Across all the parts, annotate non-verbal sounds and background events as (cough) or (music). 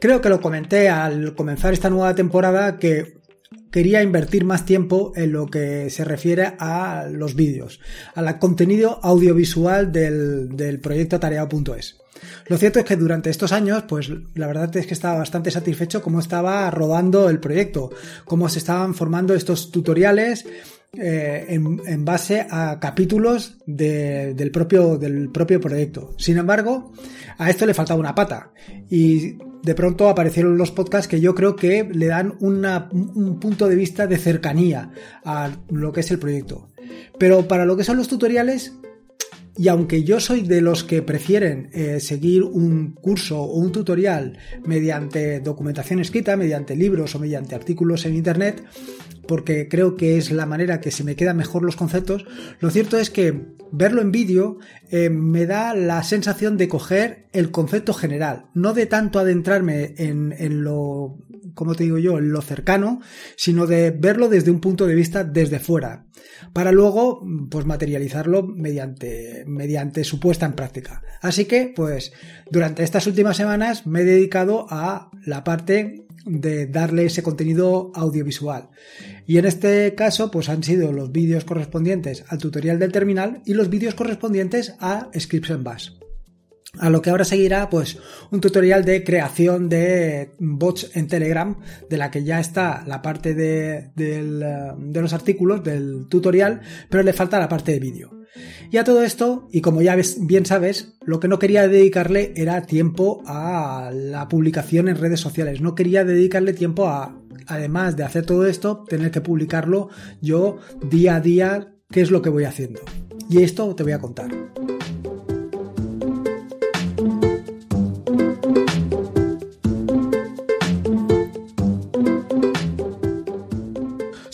Creo que lo comenté al comenzar esta nueva temporada que quería invertir más tiempo en lo que se refiere a los vídeos, al contenido audiovisual del, del proyecto tareao.es. Lo cierto es que durante estos años, pues la verdad es que estaba bastante satisfecho cómo estaba rodando el proyecto, cómo se estaban formando estos tutoriales, eh, en, base a capítulos del, propio, del propio proyecto. Sin embargo, a esto le faltaba una pata y de pronto aparecieron los podcasts que yo creo que le dan un punto de vista de cercanía a lo que es el proyecto. Pero para lo que son los tutoriales, y aunque yo soy de los que prefieren eh, seguir un curso o un tutorial mediante documentación escrita, mediante libros o mediante artículos en Internet, porque creo que es la manera que se me quedan mejor los conceptos, lo cierto es que verlo en vídeo eh, me da la sensación de coger el concepto general, no de tanto adentrarme en, en lo, como te digo yo, en lo cercano, sino de verlo desde un punto de vista desde fuera, para luego pues materializarlo mediante, mediante su puesta en práctica. Así que, pues, durante estas últimas semanas me he dedicado a la parte de darle ese contenido audiovisual. Y en este caso, pues han sido los vídeos correspondientes al tutorial del terminal y los vídeos correspondientes a Scripts en Bash. A lo que ahora seguirá, pues, un tutorial de creación de bots en Telegram, de la que ya está la parte de, de los artículos del tutorial, pero le falta la parte de vídeo. Y a todo esto, y como ya bien sabes, lo que no quería dedicarle era tiempo a la publicación en redes sociales. No quería dedicarle tiempo a, además de hacer todo esto, tener que publicarlo yo día a día, qué es lo que voy haciendo. Y esto te voy a contar.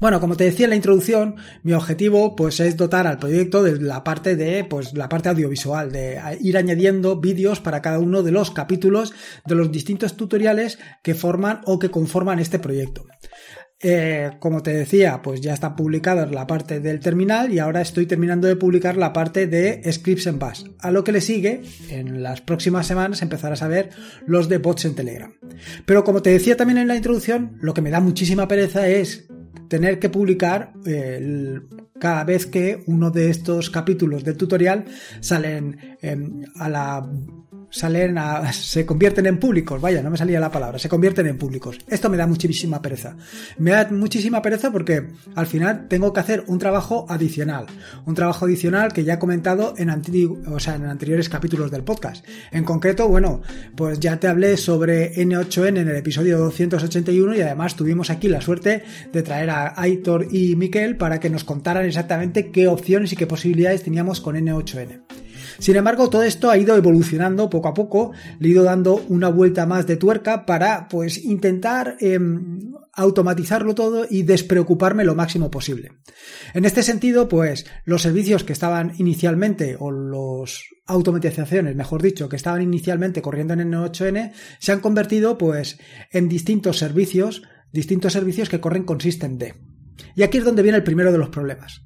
Bueno, como te decía en la introducción, mi objetivo pues es dotar al proyecto de la parte de pues la parte audiovisual, de ir añadiendo vídeos para cada uno de los capítulos de los distintos tutoriales que forman o que conforman este proyecto. Eh, como te decía, pues ya está publicada la parte del terminal y ahora estoy terminando de publicar la parte de scripts en bash. A lo que le sigue, en las próximas semanas empezarás a ver los de bots en Telegram. Pero como te decía también en la introducción, lo que me da muchísima pereza es tener que publicar eh, cada vez que uno de estos capítulos del tutorial salen em, a la salen a, se convierten en públicos, vaya, no me salía la palabra, se convierten en públicos. Esto me da muchísima pereza. Me da muchísima pereza porque al final tengo que hacer un trabajo adicional, un trabajo adicional que ya he comentado en, o sea, en anteriores capítulos del podcast. En concreto, bueno, pues ya te hablé sobre N8N en el episodio 281 y además tuvimos aquí la suerte de traer a Aitor y Miquel para que nos contaran exactamente qué opciones y qué posibilidades teníamos con N8N. Sin embargo, todo esto ha ido evolucionando poco a poco, le he ido dando una vuelta más de tuerca para pues intentar em, automatizarlo todo y despreocuparme lo máximo posible. En este sentido, pues los servicios que estaban inicialmente o los automatizaciones, mejor dicho, que estaban inicialmente corriendo en N8N, se han convertido pues en distintos servicios, distintos servicios que corren con Systemd. Y aquí es donde viene el primero de los problemas.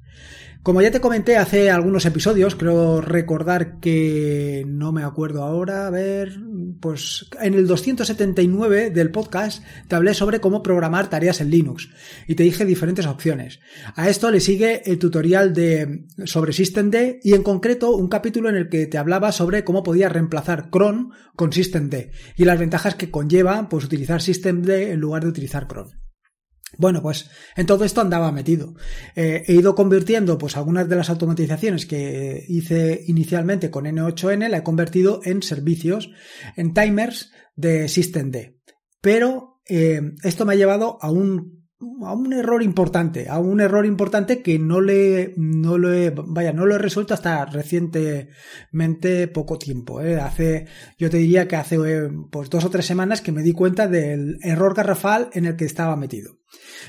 Como ya te comenté hace algunos episodios, creo recordar que no me acuerdo ahora, a ver, pues en el 279 del podcast te hablé sobre cómo programar tareas en Linux y te dije diferentes opciones. A esto le sigue el tutorial de sobre systemd y en concreto un capítulo en el que te hablaba sobre cómo podía reemplazar cron con systemd y las ventajas que conlleva pues utilizar systemd en lugar de utilizar cron. Bueno, pues en todo esto andaba metido. Eh, he ido convirtiendo, pues algunas de las automatizaciones que hice inicialmente con N8N, la he convertido en servicios, en timers de systemd. Pero eh, esto me ha llevado a un a un error importante, a un error importante que no le, no lo he, vaya, no lo he resuelto hasta recientemente poco tiempo. ¿eh? Hace, yo te diría que hace pues dos o tres semanas que me di cuenta del error garrafal en el que estaba metido.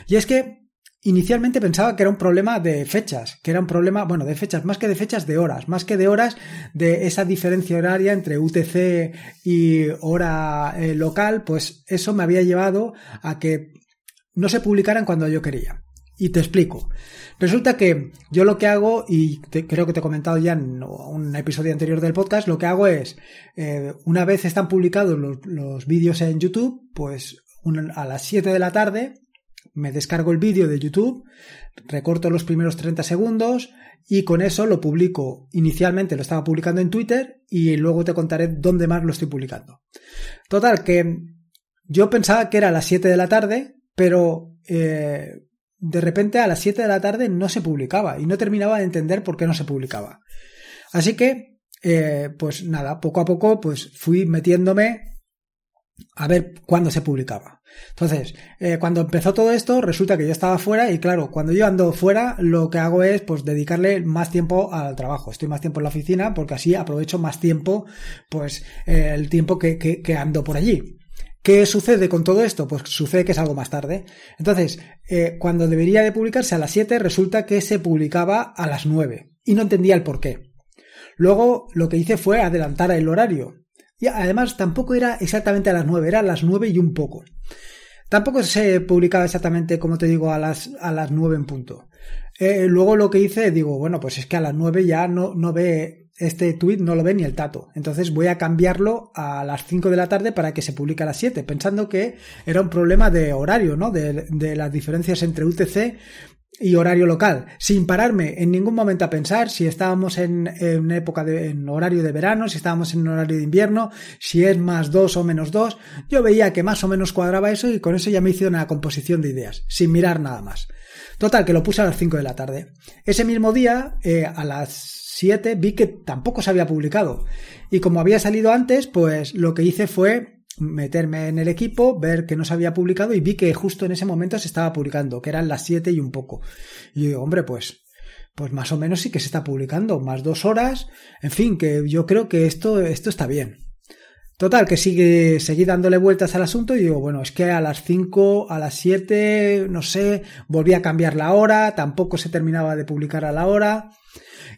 Y es que inicialmente pensaba que era un problema de fechas, que era un problema, bueno, de fechas, más que de fechas, de horas, más que de horas de esa diferencia horaria entre UTC y hora eh, local, pues eso me había llevado a que no se publicaran cuando yo quería. Y te explico. Resulta que yo lo que hago, y creo que te he comentado ya en un episodio anterior del podcast, lo que hago es, eh, una vez están publicados los, vídeos en YouTube, pues a las 7 de la tarde me descargo el vídeo de YouTube, recorto los primeros 30 segundos y con eso lo publico. Inicialmente lo estaba publicando en Twitter y luego te contaré dónde más lo estoy publicando. Total, que yo pensaba que era a las 7 de la tarde, pero eh, de repente a las 7 de la tarde no se publicaba y no terminaba de entender por qué no se publicaba. Así que, eh, pues nada, poco a poco pues fui metiéndome a ver cuándo se publicaba. Entonces, eh, cuando empezó todo esto, resulta que yo estaba fuera y claro, cuando yo ando fuera, lo que hago es pues dedicarle más tiempo al trabajo. Estoy más tiempo en la oficina porque así aprovecho más tiempo, pues el tiempo que, que ando por allí. ¿Qué sucede con todo esto? Pues sucede que es algo más tarde. Entonces, eh, cuando debería de publicarse a las 7, resulta que se publicaba a las 9. Y no entendía el por qué. Luego lo que hice fue adelantar el horario. Y además tampoco era exactamente a las 9, era a las 9 y un poco. Tampoco se publicaba exactamente, como te digo, a las, a las 9 en punto. Eh, luego lo que hice, digo, bueno, pues es que a las 9 ya no, no ve este tweet no lo ve ni el tato. Entonces voy a cambiarlo a las 5 de la tarde para que se publique a las 7, pensando que era un problema de horario, ¿no? De, las diferencias entre UTC y horario local, sin pararme en ningún momento a pensar si estábamos en, en época de en horario de verano, si estábamos en horario de invierno, si es más 2 o menos 2. Yo veía que más o menos cuadraba eso y con eso ya me hice una composición de ideas, sin mirar nada más. Total, que lo puse a las 5 de la tarde. Ese mismo día, eh, a las 7 vi que tampoco se había publicado. Y como había salido antes, pues lo que hice fue meterme en el equipo, ver que no se había publicado y vi que justo en ese momento se estaba publicando, que eran las 7 y un poco. Y digo, hombre, pues, pues más o menos sí que se está publicando, más dos horas, en fin, que yo creo que esto, esto está bien. Total, que sigue, seguí dándole vueltas al asunto y digo, bueno, es que a las 5, a las 7, no sé, volví a cambiar la hora, tampoco se terminaba de publicar a la hora.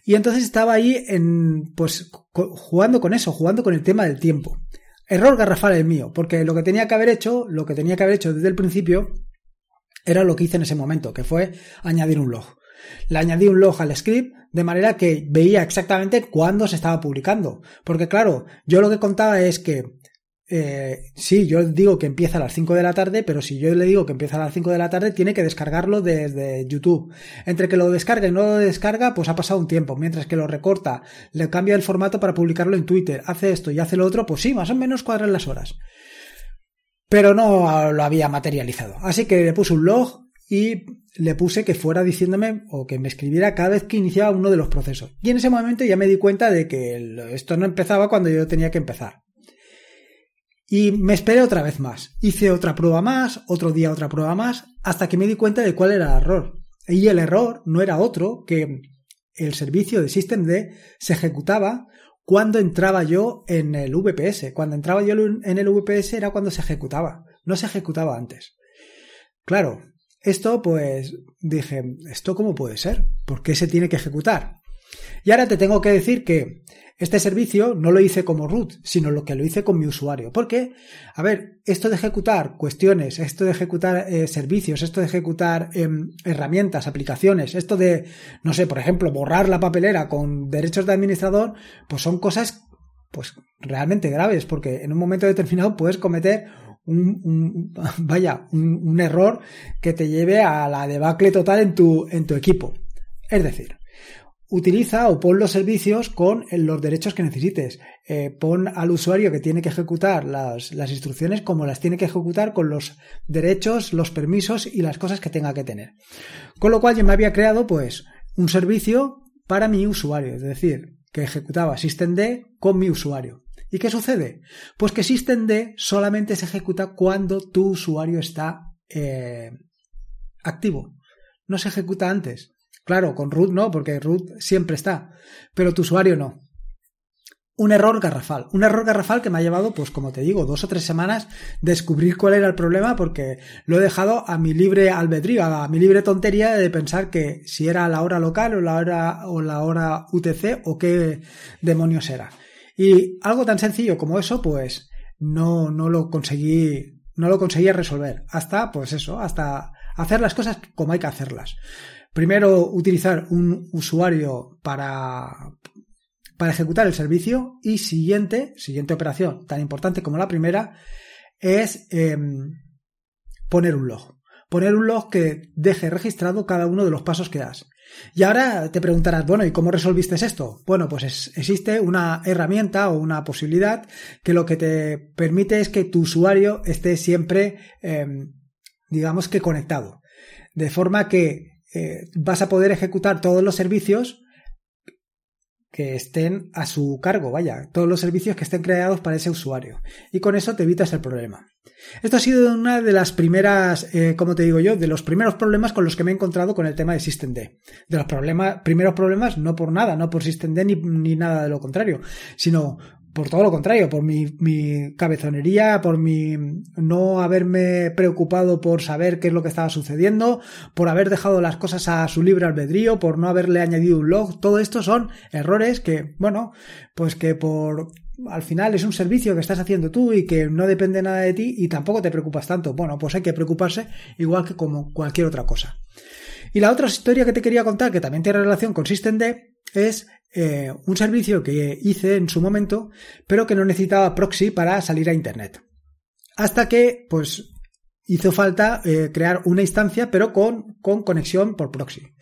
Y entonces estaba ahí en, pues, jugando con eso, jugando con el tema del tiempo. Error garrafal el mío, porque lo que tenía que haber hecho, lo que tenía que haber hecho desde el principio, era lo que hice en ese momento, que fue añadir un log. Le añadí un log al script de manera que veía exactamente cuándo se estaba publicando. Porque claro, yo lo que contaba es que eh, sí, yo digo que empieza a las 5 de la tarde, pero si yo le digo que empieza a las 5 de la tarde, tiene que descargarlo desde YouTube. Entre que lo descarga y no lo descarga, pues ha pasado un tiempo. Mientras que lo recorta, le cambia el formato para publicarlo en Twitter, hace esto y hace lo otro, pues sí, más o menos cuadran las horas. Pero no lo había materializado. Así que le puse un log y le puse que fuera diciéndome o que me escribiera cada vez que iniciaba uno de los procesos. Y en ese momento ya me di cuenta de que esto no empezaba cuando yo tenía que empezar. Y me esperé otra vez más. Hice otra prueba más, otro día otra prueba más, hasta que me di cuenta de cuál era el error. Y el error no era otro que el servicio de SystemD se ejecutaba cuando entraba yo en el VPS. Cuando entraba yo en el VPS era cuando se ejecutaba, no se ejecutaba antes. Claro, esto pues dije, ¿esto cómo puede ser? ¿Por qué se tiene que ejecutar? Y ahora te tengo que decir que este servicio no lo hice como root, sino lo que lo hice con mi usuario. Porque, a ver, esto de ejecutar cuestiones, esto de ejecutar eh, servicios, esto de ejecutar em, herramientas, aplicaciones, esto de, no sé, por ejemplo, borrar la papelera con derechos de administrador, pues son cosas, pues realmente graves, porque en un momento determinado puedes cometer un, (laughs) vaya, un, un, error que te lleve a la debacle total en tu, en tu equipo. Es decir, utiliza o pon los servicios con los derechos que necesites. Eh, pon al usuario que tiene que ejecutar las, las, instrucciones como las tiene que ejecutar con los derechos, los permisos y las cosas que tenga que tener. Con lo cual yo me había creado pues un servicio para mi usuario, es decir, que ejecutaba systemd con mi usuario. ¿Y qué sucede? Pues que systemd solamente se ejecuta cuando tu usuario está eh, activo. No se ejecuta antes. Claro, con root no, porque root siempre está, pero tu usuario no. un error garrafal. Un error garrafal que me ha llevado, pues como te digo, dos o tres semanas descubrir cuál era el problema porque lo he dejado a mi libre albedrío, a mi libre tontería de pensar que si era la hora local o la hora, o la hora UTC o qué demonios era. Y algo tan sencillo como eso, pues no, no lo conseguí, no lo conseguía resolver. Hasta, pues eso, hasta hacer las cosas como hay que hacerlas. Primero, utilizar un usuario para, para ejecutar el servicio y siguiente, siguiente operación tan importante como la primera es em, poner un log. Poner un log que deje registrado cada uno de los pasos que das. Y ahora te preguntarás, bueno, ¿y cómo resolviste esto? Bueno, pues existe una herramienta o una posibilidad que lo que te permite es que tu usuario esté siempre, em, digamos que conectado. De forma que eh, vas a poder ejecutar todos los servicios que estén a su cargo, vaya, todos los servicios que estén creados para ese usuario. Y con eso te evitas el problema. Esto ha sido una de las primeras, eh, como te digo yo, de los primeros problemas con los que me he encontrado con el tema de SystemD. De los problemas, primeros problemas, no por nada, no por SystemD ni, ni nada de lo contrario, sino por todo lo contrario, por mi, mi, cabezonería, por mi no haberme preocupado por saber qué es lo que estaba sucediendo, por haber dejado las cosas a su libre albedrío, por no haberle añadido un log. Todo esto son errores que, bueno, pues que por al final es un servicio que estás haciendo tú y que no depende nada de ti y tampoco te preocupas tanto. Bueno, pues hay que preocuparse igual que como cualquier otra cosa. Y la otra historia que te quería contar, que también tiene relación con SystemD, es eh, un servicio que hice en su momento, pero que no necesitaba proxy para salir a Internet. Hasta que, pues, hizo falta eh, crear una instancia, pero con, con conexión por proxy.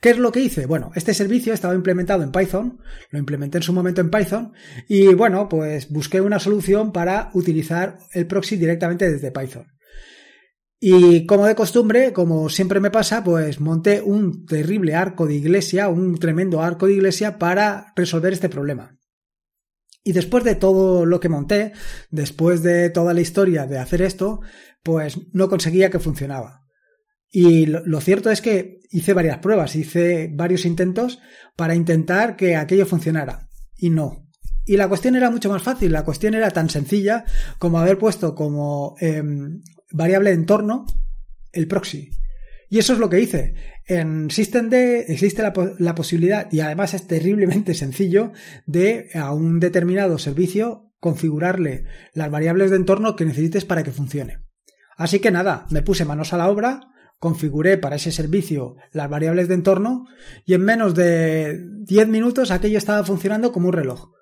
¿Qué es lo que hice? Bueno, este servicio estaba implementado en Python, lo implementé en su momento en Python, y bueno, pues busqué una solución para utilizar el proxy directamente desde Python. Y como de costumbre, como siempre me pasa, pues monté un terrible arco de iglesia, un tremendo arco de iglesia para resolver este problema. Y después de todo lo que monté, después de toda la historia de hacer esto, pues no conseguía que funcionaba. Y lo, cierto es que hice varias pruebas, hice varios intentos para intentar que aquello funcionara. Y no. Y la cuestión era mucho más fácil, la cuestión era tan sencilla como haber puesto como em, variable de entorno el proxy. Y eso es lo que hice. En SystemD existe la, posibilidad, y además es terriblemente (laughs) sencillo, de a un determinado servicio configurarle las variables de entorno que necesites para que funcione. Así que nada, me puse manos a la obra, configuré para ese servicio las variables de entorno y en menos de 10 minutos aquello estaba funcionando como un reloj.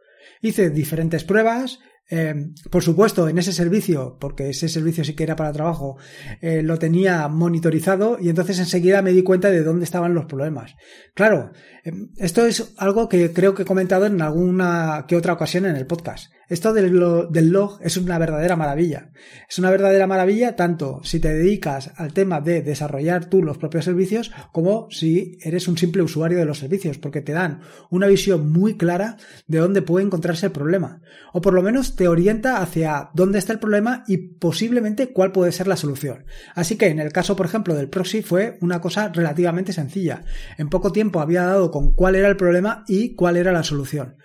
Hice diferentes pruebas, eh, por supuesto, en ese servicio, porque ese servicio sí que era para trabajo, eh, lo tenía monitorizado y entonces enseguida me di cuenta de dónde estaban los problemas. Claro, eh, esto es algo que creo que he comentado en alguna que otra ocasión en el podcast. Esto del, log es una verdadera maravilla. Es una verdadera maravilla tanto si te dedicas al tema de desarrollar tú los propios servicios como si eres un simple usuario de los servicios, porque te dan una visión muy clara de dónde puede encontrarse el problema. O por lo menos te orienta hacia dónde está el problema y posiblemente cuál puede ser la solución. Así que en el caso, por ejemplo, del proxy fue una cosa relativamente sencilla. En poco tiempo había dado con cuál era el problema y cuál era la solución.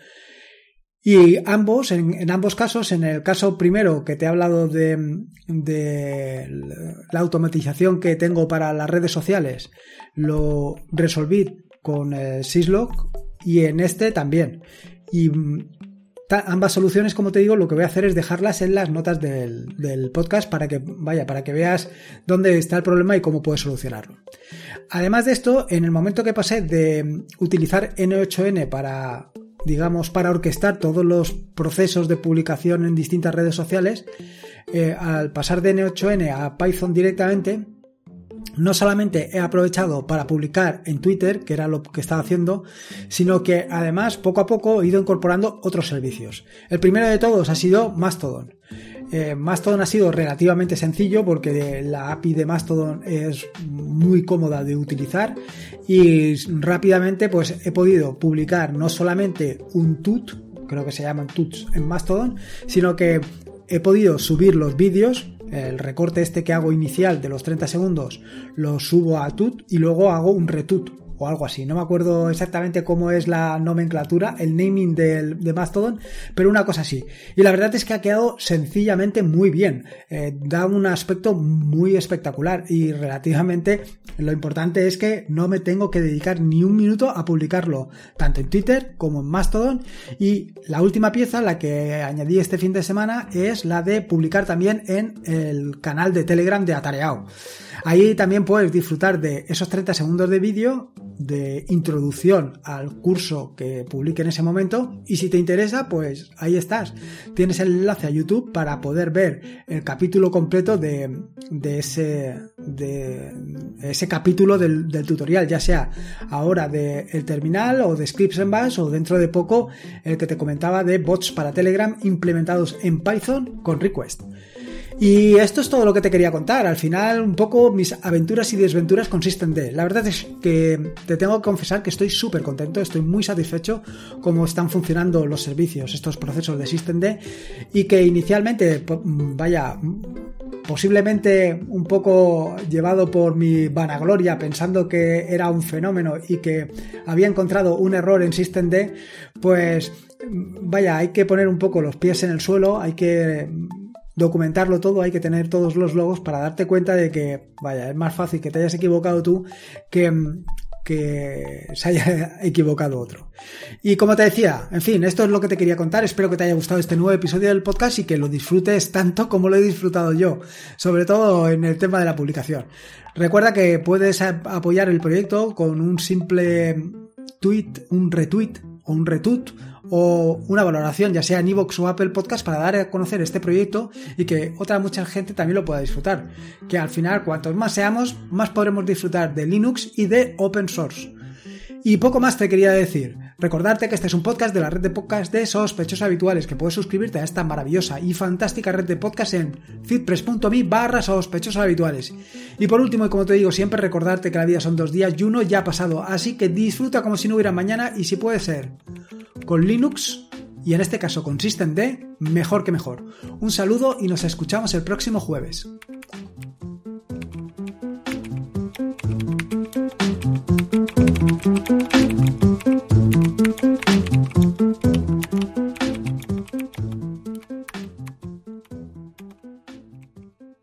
Y ambos, en, ambos casos, en el caso primero que te he hablado de, la automatización que tengo para las redes sociales, lo resolví con el Syslog y en este también. Y ambas soluciones, como te digo, lo que voy a hacer es dejarlas en las notas del, del, podcast para que, vaya, para que veas dónde está el problema y cómo puedes solucionarlo. Además de esto, en el momento que pasé de utilizar N8N para digamos, para orquestar todos los procesos de publicación en distintas redes sociales, eh, al pasar de N8N a Python directamente, no solamente he aprovechado para publicar en Twitter, que era lo que estaba haciendo, sino que además poco a poco he ido incorporando otros servicios. El primero de todos ha sido Mastodon. Eh, Mastodon ha sido relativamente sencillo porque la API de Mastodon es muy cómoda de utilizar y rápidamente pues he podido publicar no solamente un tut, creo que se llaman tuts en Mastodon, sino que he podido subir los vídeos el recorte este que hago inicial de los 30 segundos lo subo a tut y luego hago un retut o algo así. No me acuerdo exactamente cómo es la nomenclatura, el naming del, de Mastodon, pero una cosa así. Y la verdad es que ha quedado sencillamente muy bien. Eh, da un aspecto muy espectacular y relativamente lo importante es que no me tengo que dedicar ni un minuto a publicarlo, tanto en Twitter como en Mastodon. Y la última pieza, la que añadí este fin de semana, es la de publicar también en el canal de Telegram de Atareao. Ahí también puedes disfrutar de esos 30 segundos de vídeo de introducción al curso que publique en ese momento y si te interesa pues ahí estás. Tienes el enlace a YouTube para poder ver el capítulo completo de, ese de ese capítulo del, tutorial ya sea ahora de el terminal o de scripts en bash o dentro de poco el que te comentaba de bots para Telegram implementados en Python con request y esto es todo lo que te quería contar. Al final, un poco mis aventuras y desventuras consisten de. La verdad es que te tengo que confesar que estoy súper contento, estoy muy satisfecho cómo están funcionando los servicios, estos procesos de SystemD, y que inicialmente, vaya, posiblemente un poco llevado por mi vanagloria, pensando que era un fenómeno y que había encontrado un error en SystemD, pues vaya, hay que poner un poco los pies en el suelo, hay que documentarlo todo, hay que tener todos los logos para darte cuenta de que, vaya, es más fácil que te hayas equivocado tú que, que se haya (laughs) equivocado otro. Y como te decía, en fin, esto es lo que te quería contar. Espero que te haya gustado este nuevo episodio del podcast y que lo disfrutes tanto como lo he disfrutado yo, sobre todo en el tema de la publicación. Recuerda que puedes apoyar el proyecto con un simple tweet, un retweet o un retweet o una valoración, ya sea en iVoox o Apple Podcast, para dar a conocer este proyecto y que otra mucha gente también lo pueda disfrutar. Que al final, cuantos más seamos, más podremos disfrutar de Linux y de open source. Y poco más te quería decir. Recordarte que este es un podcast de la red de podcast de sospechosos habituales, que puedes suscribirte a esta maravillosa y fantástica red de podcast en fitpress.me barra habituales. Y por último, y como te digo siempre, recordarte que la vida son dos días y uno ya ha pasado, así que disfruta como si no hubiera mañana y si puede ser con Linux y en este caso con Systemd, mejor que mejor. Un saludo y nos escuchamos el próximo jueves.